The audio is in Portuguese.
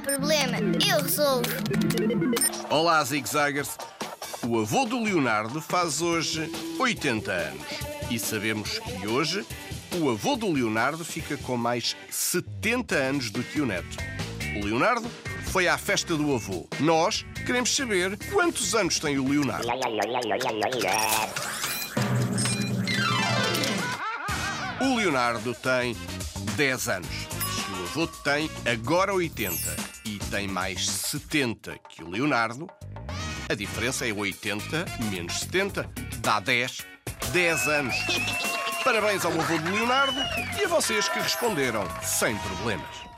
problema, eu resolvo. Olá, Zig Zaggers. O avô do Leonardo faz hoje 80 anos. E sabemos que hoje o avô do Leonardo fica com mais 70 anos do que o neto. O Leonardo foi à festa do avô. Nós queremos saber quantos anos tem o Leonardo. O Leonardo tem 10 anos. Se o avô tem agora 80 e tem mais 70 que o Leonardo, a diferença é 80 menos 70, dá 10. 10 anos. Parabéns ao avô do Leonardo e a vocês que responderam sem problemas.